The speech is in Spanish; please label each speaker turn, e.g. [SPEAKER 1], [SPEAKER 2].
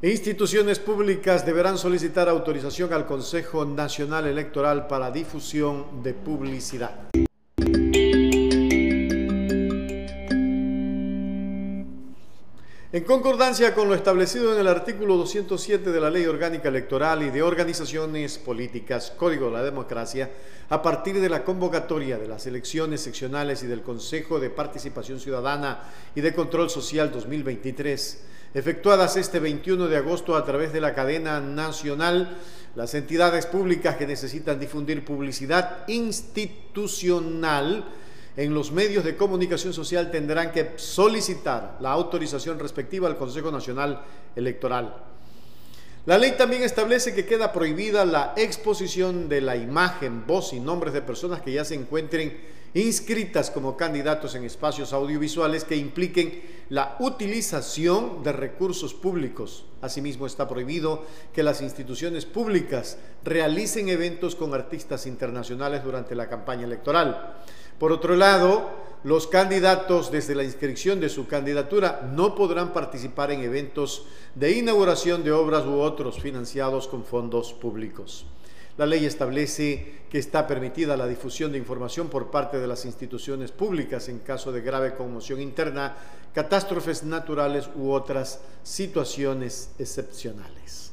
[SPEAKER 1] Instituciones públicas deberán solicitar autorización al Consejo Nacional Electoral para difusión de publicidad. En concordancia con lo establecido en el artículo 207 de la Ley Orgánica Electoral y de Organizaciones Políticas, Código de la Democracia, a partir de la convocatoria de las elecciones seccionales y del Consejo de Participación Ciudadana y de Control Social 2023, efectuadas este 21 de agosto a través de la cadena nacional, las entidades públicas que necesitan difundir publicidad institucional en los medios de comunicación social tendrán que solicitar la autorización respectiva al Consejo Nacional Electoral. La ley también establece que queda prohibida la exposición de la imagen, voz y nombres de personas que ya se encuentren inscritas como candidatos en espacios audiovisuales que impliquen la utilización de recursos públicos. Asimismo, está prohibido que las instituciones públicas realicen eventos con artistas internacionales durante la campaña electoral. Por otro lado, los candidatos desde la inscripción de su candidatura no podrán participar en eventos de inauguración de obras u otros financiados con fondos públicos. La ley establece que está permitida la difusión de información por parte de las instituciones públicas en caso de grave conmoción interna, catástrofes naturales u otras situaciones excepcionales.